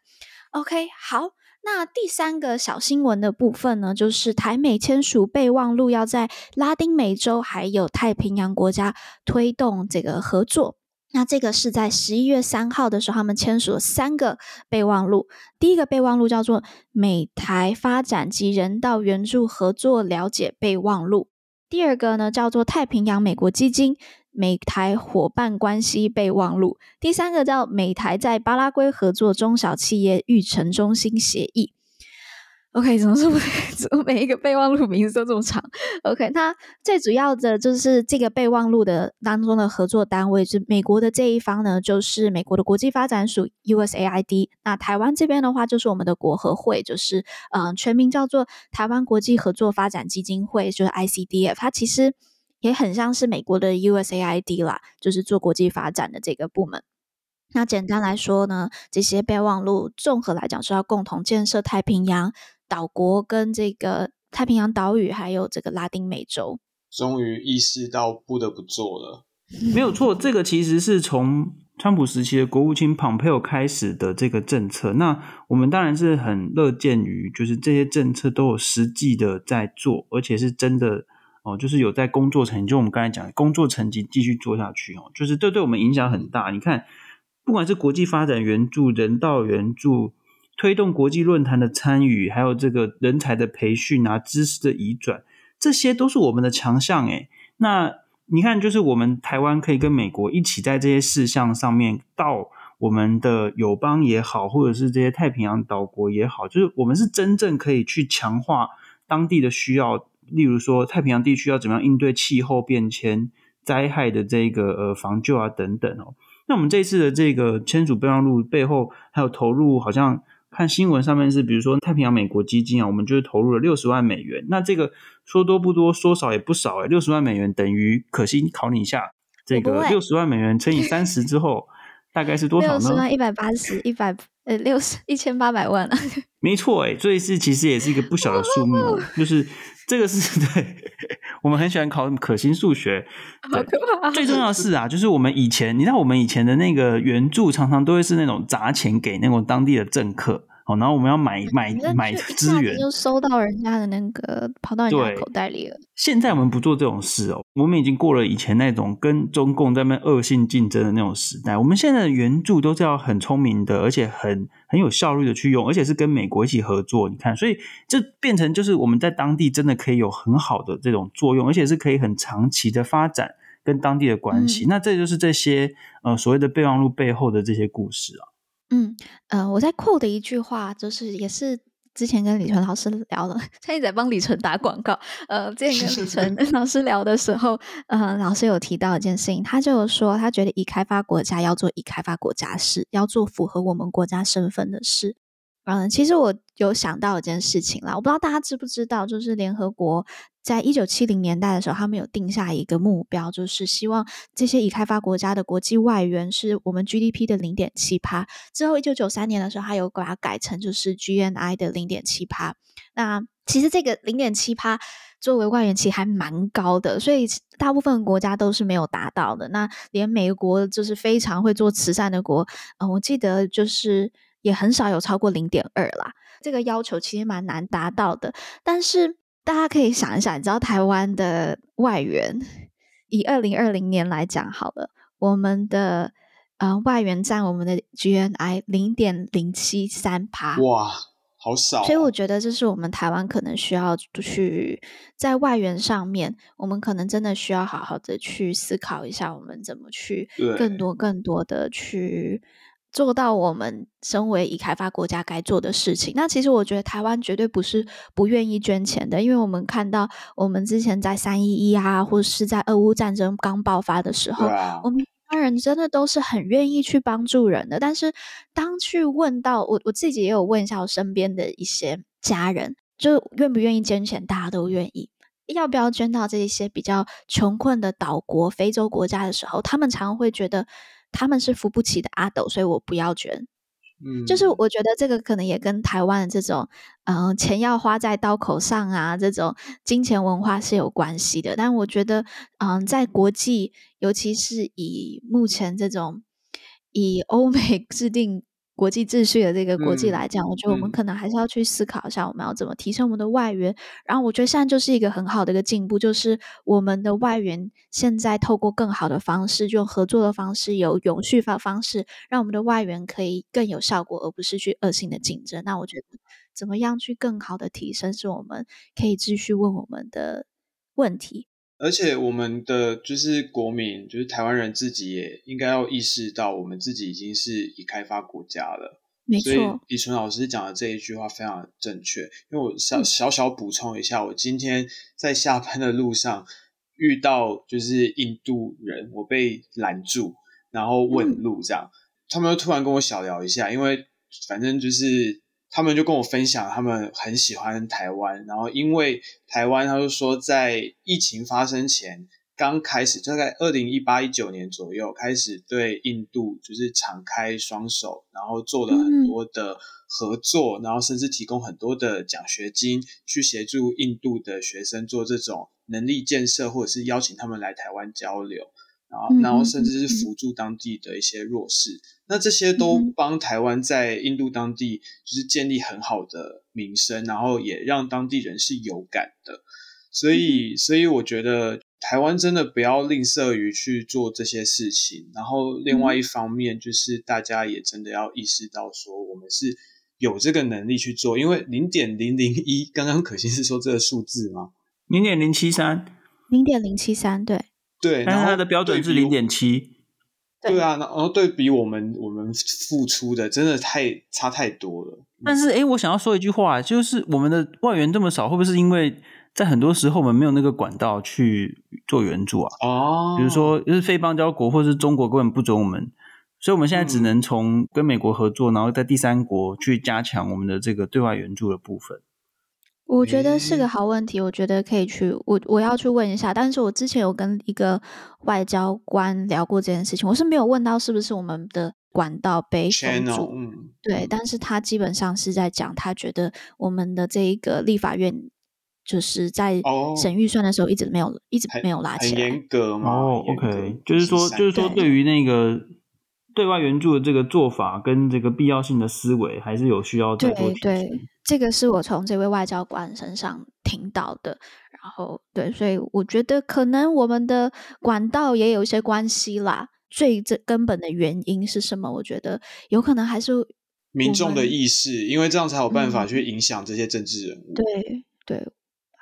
OK，好。那第三个小新闻的部分呢，就是台美签署备忘录，要在拉丁美洲还有太平洋国家推动这个合作。那这个是在十一月三号的时候，他们签署了三个备忘录。第一个备忘录叫做美台发展及人道援助合作了解备忘录。第二个呢，叫做太平洋美国基金。美台伙伴关系备忘录，第三个叫美台在巴拉圭合作中小企业育成中心协议。OK，怎么这么怎么每一个备忘录名字都这么长？OK，那最主要的就是这个备忘录的当中的合作单位是美国的这一方呢，就是美国的国际发展署 USAID。那台湾这边的话，就是我们的国合会，就是嗯、全名叫做台湾国际合作发展基金会，就是 ICDF。它其实。也很像是美国的 USAID 啦，就是做国际发展的这个部门。那简单来说呢，这些备忘录综合来讲是要共同建设太平洋岛国跟这个太平洋岛屿，还有这个拉丁美洲。终于意识到不得不做了，<laughs> 没有错。这个其实是从川普时期的国务卿蓬佩奥开始的这个政策。那我们当然是很乐见于，就是这些政策都有实际的在做，而且是真的。哦，就是有在工作成，就我们刚才讲的工作层级继续做下去哦，就是这对我们影响很大。你看，不管是国际发展援助、人道援助、推动国际论坛的参与，还有这个人才的培训啊、知识的移转，这些都是我们的强项诶。那你看，就是我们台湾可以跟美国一起在这些事项上面，到我们的友邦也好，或者是这些太平洋岛国也好，就是我们是真正可以去强化当地的需要。例如说，太平洋地区要怎么样应对气候变迁、灾害的这个呃防救啊等等哦。那我们这次的这个签署备忘录背后还有投入，好像看新闻上面是，比如说太平洋美国基金啊，我们就是投入了六十万美元。那这个说多不多，说少也不少诶，六十万美元等于可心考你一下，这个六十万美元乘以三十之后，<laughs> 大概是多少呢？六十万一百八十一百。呃，六十一千八百万啊，<laughs> 没错诶，所以是其实也是一个不小的数目，就是这个是 <laughs> 对，我们很喜欢考可心数学，对，最重要的是啊，就是我们以前，你知道我们以前的那个援助常常都会是那种砸钱给那种当地的政客哦，然后我们要买买买资源，就收到人家的那个跑到人家口袋里了。现在我们不做这种事哦，我们已经过了以前那种跟中共在那边恶性竞争的那种时代。我们现在的援助都是要很聪明的，而且很很有效率的去用，而且是跟美国一起合作。你看，所以这变成就是我们在当地真的可以有很好的这种作用，而且是可以很长期的发展跟当地的关系。嗯、那这就是这些呃所谓的备忘录背后的这些故事啊。嗯，呃，我在 quote 的一句话，就是也是之前跟李纯老师聊了，现在在帮李纯打广告。呃，之前跟李纯 <laughs> 老师聊的时候，呃，老师有提到一件事情，他就有说，他觉得已开发国家要做已开发国家事，要做符合我们国家身份的事。嗯，其实我有想到一件事情啦，我不知道大家知不知道，就是联合国在一九七零年代的时候，他们有定下一个目标，就是希望这些已开发国家的国际外援是我们 GDP 的零点七趴。之后一九九三年的时候，他有把它改成就是 GNI 的零点七趴。那其实这个零点七趴作为外援其实还蛮高的，所以大部分国家都是没有达到的。那连美国就是非常会做慈善的国，嗯，我记得就是。也很少有超过零点二啦，这个要求其实蛮难达到的。但是大家可以想一想，你知道台湾的外援，以二零二零年来讲好了，我们的呃外援占我们的 GNI 零点零七三趴，哇，好少啊。所以我觉得这是我们台湾可能需要去在外援上面，我们可能真的需要好好的去思考一下，我们怎么去更多更多的去。做到我们身为已开发国家该做的事情。那其实我觉得台湾绝对不是不愿意捐钱的，因为我们看到我们之前在三一一啊，或者是在俄乌战争刚爆发的时候，我们台湾人真的都是很愿意去帮助人的。但是当去问到我，我自己也有问一下我身边的一些家人，就愿不愿意捐钱，大家都愿意。要不要捐到这一些比较穷困的岛国、非洲国家的时候，他们常常会觉得。他们是扶不起的阿斗，所以我不要捐。嗯，就是我觉得这个可能也跟台湾的这种，嗯、呃，钱要花在刀口上啊，这种金钱文化是有关系的。但我觉得，嗯、呃，在国际，尤其是以目前这种以欧美制定。国际秩序的这个国际来讲，嗯，我觉得我们可能还是要去思考一下，我们要怎么提升我们的外援。然后，我觉得现在就是一个很好的一个进步，就是我们的外援现在透过更好的方式，就用合作的方式，有永续的方式，让我们的外援可以更有效果，而不是去恶性的竞争。那我觉得，怎么样去更好的提升，是我们可以继续问我们的问题。而且我们的就是国民，就是台湾人自己也应该要意识到，我们自己已经是已开发国家了。没错。所以李纯老师讲的这一句话非常正确。因为我小小小补充一下，我今天在下班的路上遇到就是印度人，我被拦住，然后问路这样，嗯、他们又突然跟我小聊一下，因为反正就是。他们就跟我分享，他们很喜欢台湾，然后因为台湾，他就说在疫情发生前刚开始，就在二零一八一九年左右开始对印度就是敞开双手，然后做了很多的合作，然后甚至提供很多的奖学金去协助印度的学生做这种能力建设，或者是邀请他们来台湾交流。然后，然后甚至是辅助当地的一些弱势，那这些都帮台湾在印度当地就是建立很好的名声，然后也让当地人是有感的。所以，所以我觉得台湾真的不要吝啬于去做这些事情。然后，另外一方面就是大家也真的要意识到，说我们是有这个能力去做，因为零点零零一，刚刚可心是说这个数字吗？零点零七三，零点零七三，对。对，但是它的标准是零点七。对啊，然后对比我们我们付出的，真的太差太多了。但是，哎，我想要说一句话，就是我们的外援这么少，会不会是因为在很多时候我们没有那个管道去做援助啊？哦，比如说，就是非邦交国或者是中国根本不准我们，所以我们现在只能从跟美国合作，嗯，然后在第三国去加强我们的这个对外援助的部分。我觉得是个好问题，我觉得可以去我我要去问一下。但是我之前有跟一个外交官聊过这件事情，我是没有问到是不是我们的管道被封住。Channel, 嗯，对，但是他基本上是在讲，他觉得我们的这一个立法院就是在审预算的时候一直没有、哦、一直没有拉起来，很严格吗？哦，OK，就是说就是说对于那个。对外援助的这个做法跟这个必要性的思维，还是有需要再多提对对，这个是我从这位外交官身上听到的。然后对，所以我觉得可能我们的管道也有一些关系啦。最这根本的原因是什么？我觉得有可能还是民众的意识，因为这样才有办法去影响这些政治人物。嗯、对对。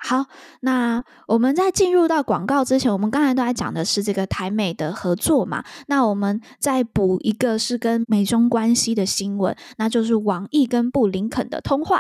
好，那我们在进入到广告之前，我们刚才都在讲的是这个台美的合作嘛。那我们再补一个是跟美中关系的新闻，那就是王毅跟布林肯的通话。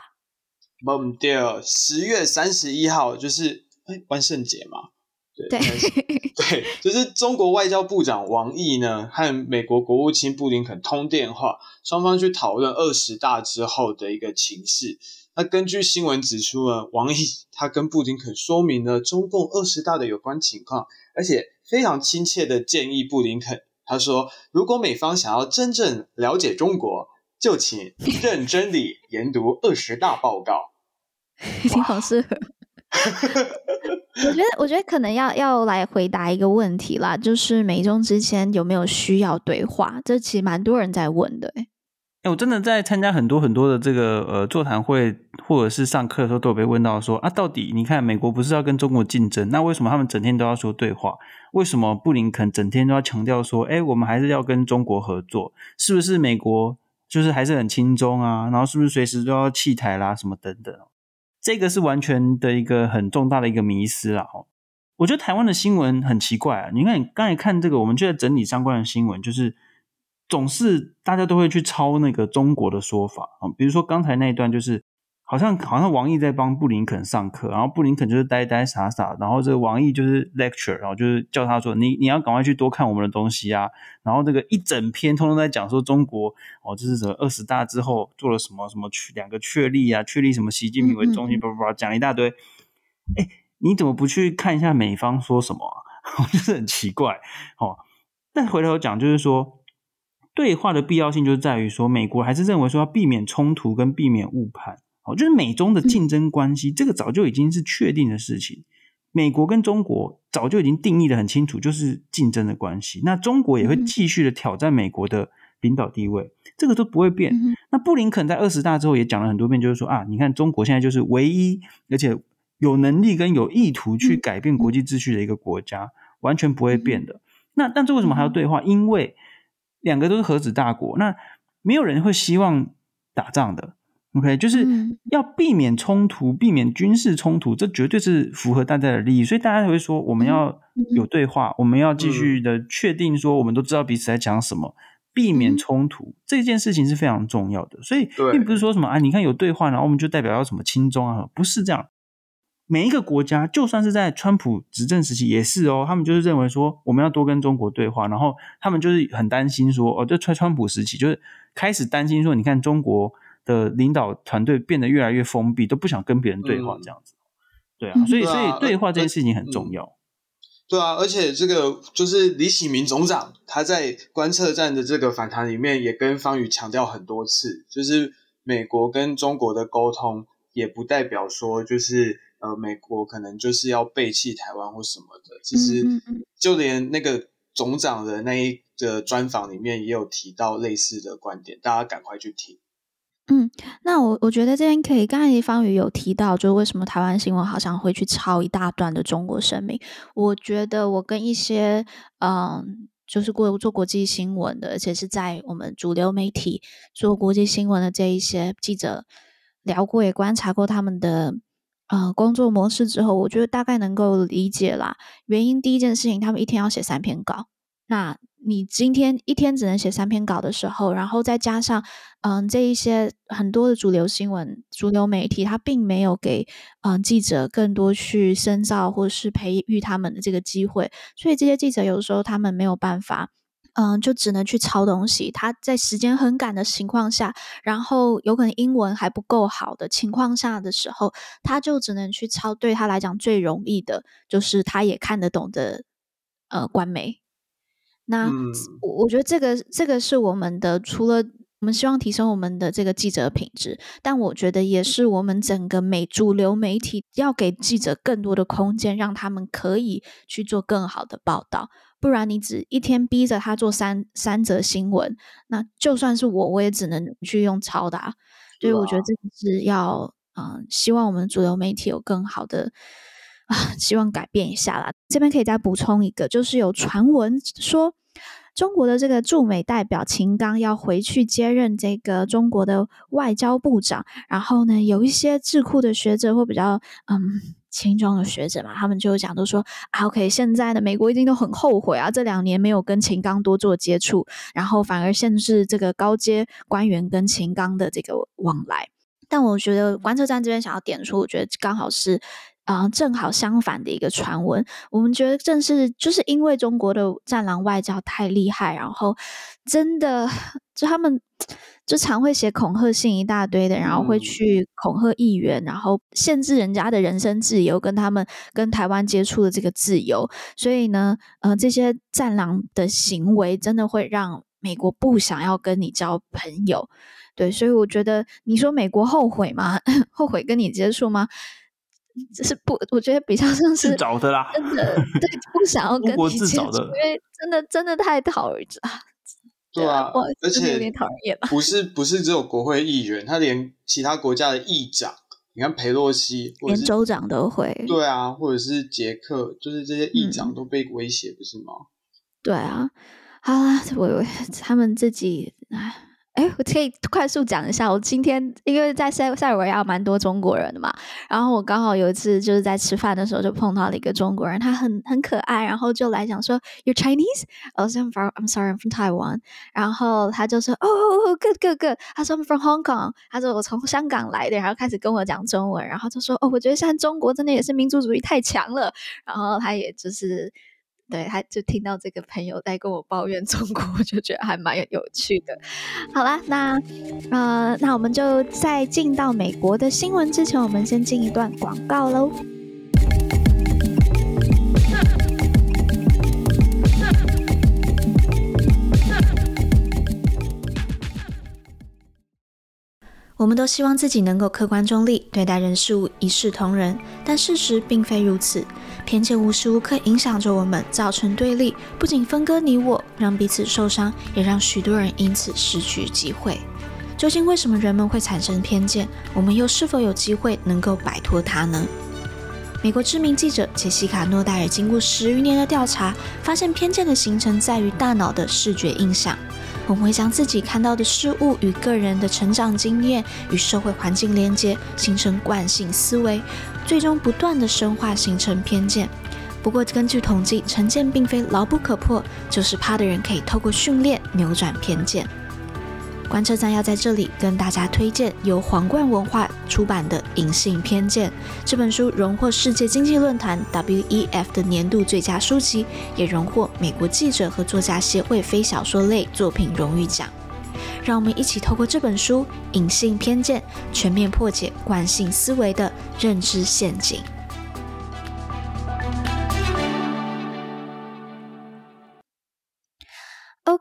嗯，对，十月三十一号就是哎万圣节嘛。对对，<laughs> 对，就是中国外交部长王毅呢和美国国务卿布林肯通电话，双方去讨论二十大之后的一个情势。那根据新闻指出呢，王毅他跟布林肯说明了中共二十大的有关情况，而且非常亲切的建议布林肯，他说：“如果美方想要真正了解中国，就请认真地研读二十大报告。<laughs> ”挺好适合。<laughs> 我觉得，我觉得可能要要来回答一个问题啦，就是美中之间有没有需要对话？这其实蛮多人在问的，欸。哎，我真的在参加很多很多的这个呃座谈会，或者是上课的时候，都有被问到说啊，到底你看美国不是要跟中国竞争，那为什么他们整天都要说对话？为什么布林肯整天都要强调说，哎，我们还是要跟中国合作？是不是美国就是还是很亲中啊？然后是不是随时都要弃台啦？什么等等？这个是完全的一个很重大的一个迷思啦。我觉得台湾的新闻很奇怪啊，你看你刚才看这个，我们就在整理相关的新闻，就是。总是大家都会去抄那个中国的说法啊，比如说刚才那一段，就是好像好像王毅在帮布林肯上课，然后布林肯就是呆呆傻傻，然后这个王毅就是 lecture，然后就是叫他说你你要赶快去多看我们的东西啊，然后这个一整篇通通在讲说中国哦，这是什么二十大之后做了什么什么两个确立啊，确立什么习近平为中心，叭叭叭讲一大堆，哎，你怎么不去看一下美方说什么啊？<laughs> 就是很奇怪哦。但回头讲就是说。对话的必要性就是在于说，美国还是认为说要避免冲突跟避免误判，哦，就是美中的竞争关系，嗯、这个早就已经是确定的事情。美国跟中国早就已经定义的很清楚，就是竞争的关系。那中国也会继续的挑战美国的领导地位，嗯、这个都不会变。嗯、那布林肯在二十大之后也讲了很多遍，就是说啊，你看中国现在就是唯一而且有能力跟有意图去改变国际秩序的一个国家，嗯、完全不会变的。那但这为什么还要对话？因为两个都是核子大国，那没有人会希望打仗的。OK，就是要避免冲突，避免军事冲突，这绝对是符合大家的利益。所以大家会说，我们要有对话，我们要继续的确定说，我们都知道彼此在讲什么，避免冲突这件事情是非常重要的。所以并不是说什么啊，你看有对话，然后我们就代表要什么轻中啊，不是这样。每一个国家，就算是在川普执政时期也是哦，他们就是认为说我们要多跟中国对话，然后他们就是很担心说哦，就川川普时期就是开始担心说，你看中国的领导团队变得越来越封闭，都不想跟别人对话这样子。嗯、对啊，所以所以对话这件事情很重要。对啊，而且这个就是李喜明总长他在观测站的这个访谈里面也跟方宇强调很多次，就是美国跟中国的沟通也不代表说就是。呃，美国可能就是要背弃台湾或什么的。其实，就连那个总长的那一个专访里面也有提到类似的观点，大家赶快去听。嗯，那我我觉得这边可以，刚才方宇有提到，就是为什么台湾新闻好像会去抄一大段的中国声明。我觉得我跟一些嗯，就是过做国际新闻的，而且是在我们主流媒体做国际新闻的这一些记者聊过，也观察过他们的。呃，工作模式之后，我觉得大概能够理解啦。原因第一件事情，他们一天要写三篇稿。那你今天一天只能写三篇稿的时候，然后再加上，嗯、这一些很多的主流新闻、主流媒体，他并没有给嗯、记者更多去深造或是培育他们的这个机会，所以这些记者有时候他们没有办法。嗯，就只能去抄东西。他在时间很赶的情况下，然后有可能英文还不够好的情况下的时候，他就只能去抄。对他来讲最容易的就是他也看得懂的，呃，官媒。那、嗯、我觉得这个这个是我们的除了我们希望提升我们的这个记者品质，但我觉得也是我们整个美主流媒体要给记者更多的空间，让他们可以去做更好的报道。不然你只一天逼着他做三三则新闻，那就算是我，我也只能去用抄的啊。所以我觉得这个是要，嗯、呃，希望我们主流媒体有更好的啊，希望改变一下啦。这边可以再补充一个，就是有传闻说。中国的这个驻美代表秦刚要回去接任这个中国的外交部长，然后呢，有一些智库的学者会比较嗯轻装的学者嘛，他们就讲都说啊，OK，现在的美国一定都很后悔啊，这两年没有跟秦刚多做接触，然后反而限制这个高阶官员跟秦刚的这个往来。但我觉得观测站这边想要点出，我觉得刚好是。啊、呃，正好相反的一个传闻，我们觉得正是就是因为中国的战狼外交太厉害，然后真的就他们就常会写恐吓信一大堆的，然后会去恐吓议员，然后限制人家的人身自由，跟他们跟台湾接触的这个自由，所以呢，呃，这些战狼的行为真的会让美国不想要跟你交朋友，对，所以我觉得你说美国后悔吗？<laughs> 后悔跟你接触吗？只是不，我觉得比较像是自找的啦，真的对，不想要跟你接触，因为真的真的太讨厌啊！对啊，而且有点讨厌。不是 <laughs> 不是只有国会议员，他连其他国家的议长，你看裴洛西，连州长都会。对啊，或者是捷克，就是这些议长都被威胁，嗯、不是吗？对啊，好啦，我以为他们自己唉。哎，我可以快速讲一下。我今天因为在塞塞尔维亚蛮多中国人的嘛，然后我刚好有一次就是在吃饭的时候就碰到了一个中国人，他很很可爱，然后就来讲说 You Chinese？我说 I'm from I'm sorry I'm from Taiwan。然后他就说哦哦哦 Good Good Good。他说 I'm from Hong Kong。他说我从香港来的，然后开始跟我讲中文，然后就说哦，我觉得现在中国真的也是民族主义太强了。然后他也就是。对，他就听到这个朋友在跟我抱怨中国，就觉得还蛮有趣的。好啦，那呃，那我们就在进到美国的新闻之前，我们先进一段广告喽。我们都希望自己能够客观中立，对待人事物一视同仁，但事实并非如此。偏见无时无刻影响着我们，造成对立，不仅分割你我，让彼此受伤，也让许多人因此失去机会。究竟为什么人们会产生偏见？我们又是否有机会能够摆脱它呢？美国知名记者杰西卡·诺戴尔经过十余年的调查，发现偏见的形成在于大脑的视觉印象。我们会将自己看到的事物与个人的成长经验与社会环境连接，形成惯性思维。最终不断的深化形成偏见。不过根据统计，成见并非牢不可破，就是怕的人可以透过训练扭转偏见。观测站要在这里跟大家推荐由皇冠文化出版的《隐性偏见》这本书，荣获世界经济论坛 WEF 的年度最佳书籍，也荣获美国记者和作家协会非小说类作品荣誉奖。让我们一起透过这本书《隐性偏见》，全面破解惯性思维的认知陷阱。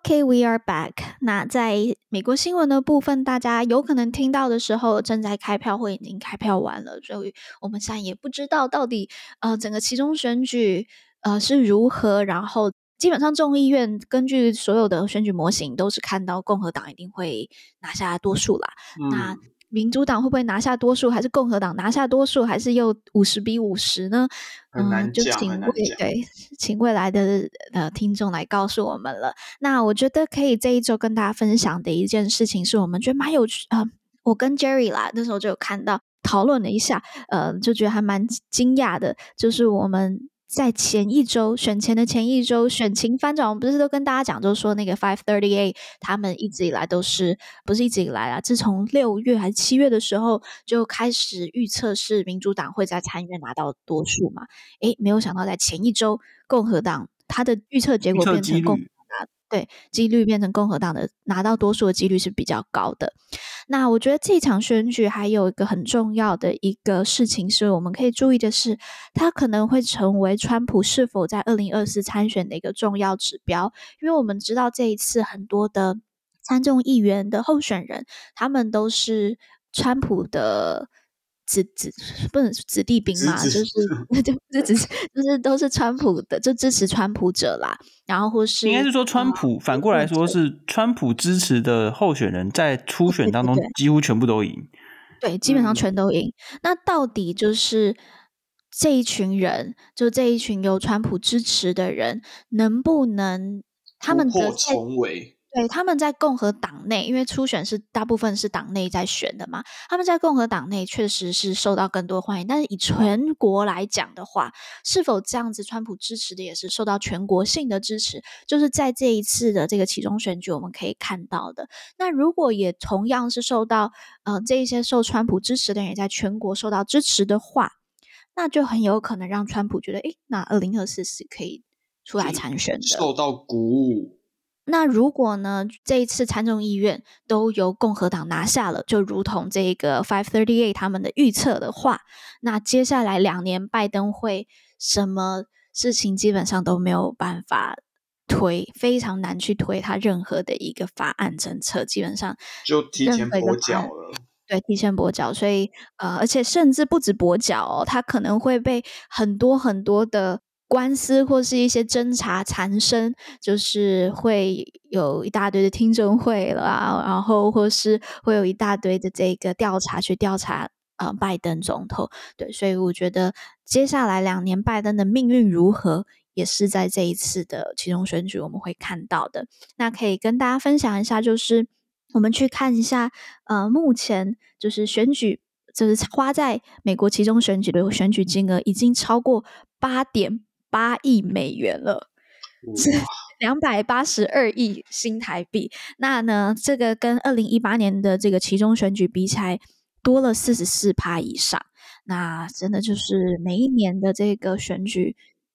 OK，we are back。那在美国新闻的部分，大家有可能听到的时候，正在开票或已经开票完了，所以我们现在也不知道到底呃整个其中选举呃是如何，然后。基本上众议院根据所有的选举模型，都是看到共和党一定会拿下多数啦。那民主党会不会拿下多数，还是共和党拿下多数，还是又五十比五十呢？嗯，就请未对，请未来的呃听众来告诉我们了。那我觉得可以这一周跟大家分享的一件事情，是我们觉得蛮有趣啊、呃。我跟 Jerry 啦，那时候就有看到讨论了一下，呃，就觉得还蛮惊讶的，就是我们。在前一周选前的前一周，选情翻转，我们不是都跟大家讲，就是说那个 Five Thirty Eight，他们一直以来都是不是一直以来啊？自从六月还是七月的时候就开始预测是民主党会在参议院拿到多数嘛？诶，没有想到在前一周，共和党他的预测结果变成共。对，几率变成共和党的拿到多数的几率是比较高的。那我觉得这场选举还有一个很重要的一个事情是我们可以注意的是，它可能会成为川普是否在二零二四参选的一个重要指标。因为我们知道这一次很多的参众议员的候选人，他们都是川普的子子，不能子弟兵嘛，就是 <laughs> 就就就是都是川普的，就支持川普者啦。然后或是应该是说川普，反过来说是川普支持的候选人，在初选当中几乎全部都赢。对，基本上全都赢。嗯、那到底就是这一群人，就这一群由川普支持的人，能不能他们的重围？对，他们在共和党内，因为初选是大部分是党内在选的嘛，他们在共和党内确实是受到更多欢迎。但是以全国来讲的话，是否这样子，川普支持的也是受到全国性的支持？就是在这一次的这个其中选举，我们可以看到的。那如果也同样是受到，呃，这一些受川普支持的人也在全国受到支持的话，那就很有可能让川普觉得，诶，那二零二四是可以出来参选的，受到鼓舞。那如果呢，这一次参众议院都由共和党拿下了，就如同这个 Five Thirty Eight 他们的预测的话，那接下来两年拜登会什么事情基本上都没有办法推，非常难去推他任何的一个法案政策，基本上就提前跛脚了。对，提前跛脚，所以呃，而且甚至不止跛脚哦，他可能会被很多很多的。官司或是一些侦查缠身，就是会有一大堆的听证会啦，然后或是会有一大堆的这个调查去调查呃拜登总统。对，所以我觉得接下来两年拜登的命运如何，也是在这一次的其中选举我们会看到的。那可以跟大家分享一下，就是我们去看一下呃目前就是选举，就是花在美国其中选举的选举金额已经超过八点。八亿美元了，是 <laughs> 两百八十二亿新台币。那呢，这个跟二零一八年的这个其中选举比起来，多了四十四趴以上。那真的就是每一年的这个选举，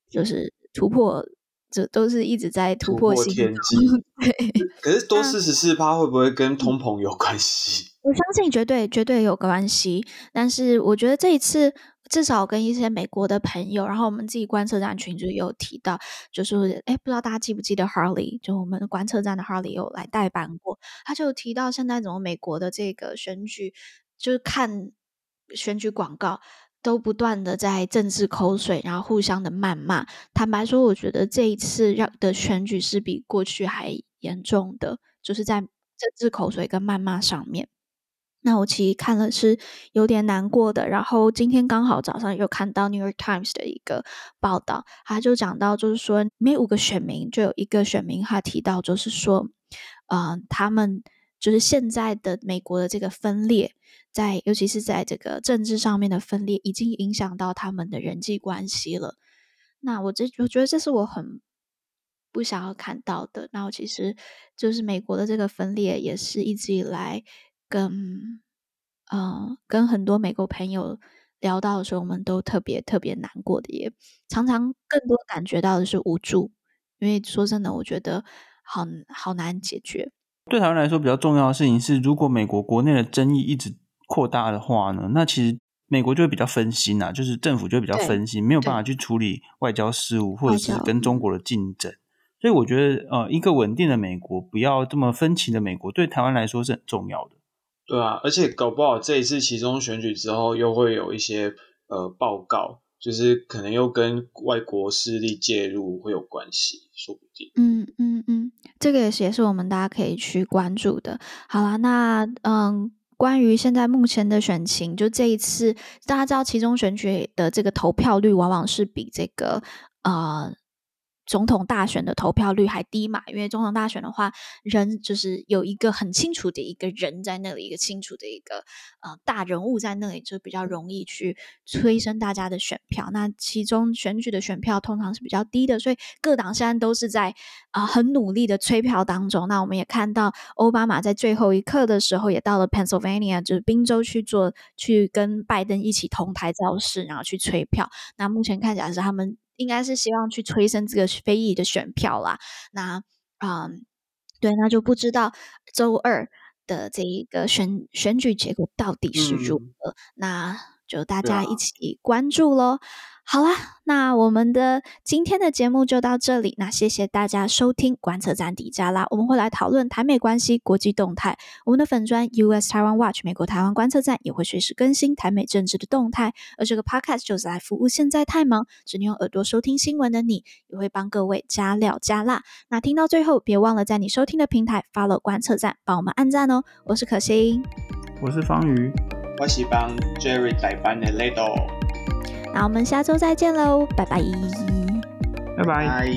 就是突破，这都是一直在突破新天际。<laughs> 对，可是 <laughs> 多四十四趴会不会跟通膨有关系？我相信绝对绝对有关系。但是我觉得这一次。至少跟一些美国的朋友，然后我们自己观测站群就有提到，就是哎，不知道大家记不记得 Harley，就我们观测站的 Harley 有来代班过，他就提到现在怎么美国的这个选举，就是看选举广告都不断的在政治口水，然后互相的谩骂。坦白说，我觉得这一次让的选举是比过去还严重的，就是在政治口水跟谩骂上面。那我其实看了是有点难过的，然后今天刚好早上又看到《New York Times》的一个报道，他就讲到，就是说每五个选民就有一个选民，他提到就是说，呃，他们就是现在的美国的这个分裂，在尤其是在这个政治上面的分裂，已经影响到他们的人际关系了。那我这我觉得这是我很不想要看到的。那我其实就是美国的这个分裂，也是一直以来。跟呃，跟很多美国朋友聊到的时候，我们都特别特别难过的，也常常更多感觉到的是无助。因为说真的，我觉得好好难解决。对台湾来说，比较重要的事情是，如果美国国内的争议一直扩大的话呢，那其实美国就会比较分心啊，就是政府就会比较分心，没有办法去处理外交事务，或者是跟中国的竞争。所以我觉得，呃，一个稳定的美国，不要这么分歧的美国，对台湾来说是很重要的。对啊，而且搞不好这一次期中选举之后，又会有一些呃报告，就是可能又跟外国势力介入会有关系，说不定。嗯嗯嗯，这个也是也是我们大家可以去关注的。好啦，那嗯，关于现在目前的选情，就这一次大家知道期中选举的这个投票率往往是比这个呃。总统大选的投票率还低嘛？因为总统大选的话，人就是有一个很清楚的一个人在那里，一个清楚的一个呃大人物在那里，就比较容易去催生大家的选票。那其中选举的选票通常是比较低的，所以各党现在都是在啊、很努力的催票当中。那我们也看到奥巴马在最后一刻的时候，也到了 Pennsylvania，就是宾州去做，去跟拜登一起同台造势，然后去催票。那目前看起来是他们。应该是希望去催生这个非议的选票啦。那，嗯，对，那就不知道周二的这一个选选举结果到底是如何。嗯、那就大家一起关注喽。好啦，那我们的今天的节目就到这里。那谢谢大家收听观测站底加拉，我们会来讨论台美关系、国际动态。我们的粉砖 US Taiwan Watch 美国台湾观测站也会随时更新台美政治的动态。而这个 Podcast 就是来服务现在太忙只能用耳朵收听新闻的你，也会帮各位加料加辣。那听到最后，别忘了在你收听的平台 follow 观测站，帮我们按赞哦。我是可心，我是方瑜，我是帮 Jerry 代班的 Ledo。那我们下周再见喽，拜拜，拜拜。拜。